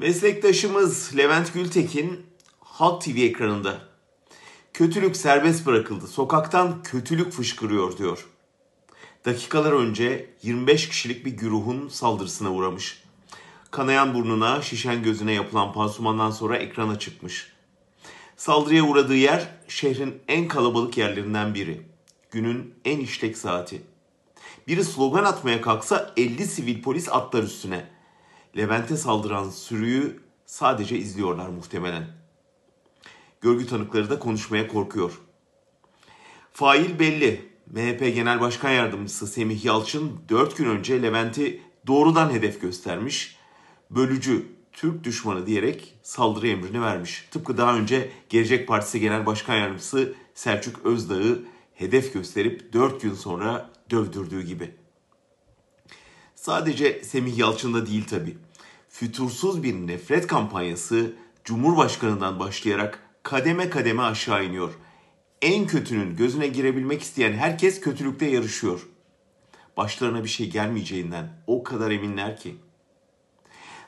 Meslektaşımız Levent Gültekin Halk TV ekranında kötülük serbest bırakıldı. Sokaktan kötülük fışkırıyor diyor. Dakikalar önce 25 kişilik bir güruhun saldırısına uğramış. Kanayan burnuna, şişen gözüne yapılan pansumandan sonra ekrana çıkmış. Saldırıya uğradığı yer şehrin en kalabalık yerlerinden biri. Günün en işlek saati. Biri slogan atmaya kalksa 50 sivil polis atlar üstüne. Levent'e saldıran sürüyü sadece izliyorlar muhtemelen. Görgü tanıkları da konuşmaya korkuyor. Fail belli. MHP Genel Başkan Yardımcısı Semih Yalçın 4 gün önce Levent'i doğrudan hedef göstermiş. Bölücü, Türk düşmanı diyerek saldırı emrini vermiş. Tıpkı daha önce Gelecek Partisi Genel Başkan Yardımcısı Selçuk Özdağ'ı hedef gösterip 4 gün sonra dövdürdüğü gibi. Sadece Semih Yalçın'da değil tabi. Fütursuz bir nefret kampanyası Cumhurbaşkanı'ndan başlayarak kademe kademe aşağı iniyor. En kötünün gözüne girebilmek isteyen herkes kötülükte yarışıyor. Başlarına bir şey gelmeyeceğinden o kadar eminler ki.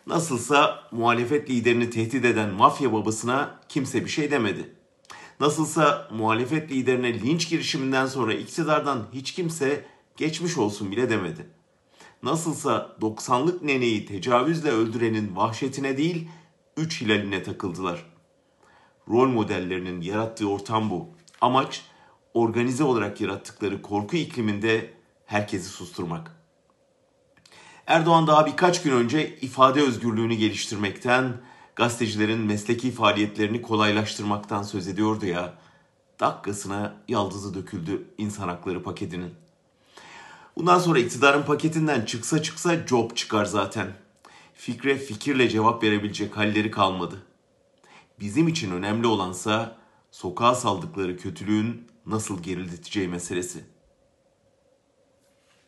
Nasılsa muhalefet liderini tehdit eden mafya babasına kimse bir şey demedi. Nasılsa muhalefet liderine linç girişiminden sonra iktidardan hiç kimse geçmiş olsun bile demedi. Nasılsa 90'lık neneyi tecavüzle öldürenin vahşetine değil, üç hilaline takıldılar. Rol modellerinin yarattığı ortam bu. Amaç organize olarak yarattıkları korku ikliminde herkesi susturmak. Erdoğan daha birkaç gün önce ifade özgürlüğünü geliştirmekten, gazetecilerin mesleki faaliyetlerini kolaylaştırmaktan söz ediyordu ya. Dakikasına yaldızı döküldü insan hakları paketinin. Bundan sonra iktidarın paketinden çıksa çıksa job çıkar zaten. Fikre fikirle cevap verebilecek halleri kalmadı. Bizim için önemli olansa sokağa saldıkları kötülüğün nasıl gerileteceği meselesi.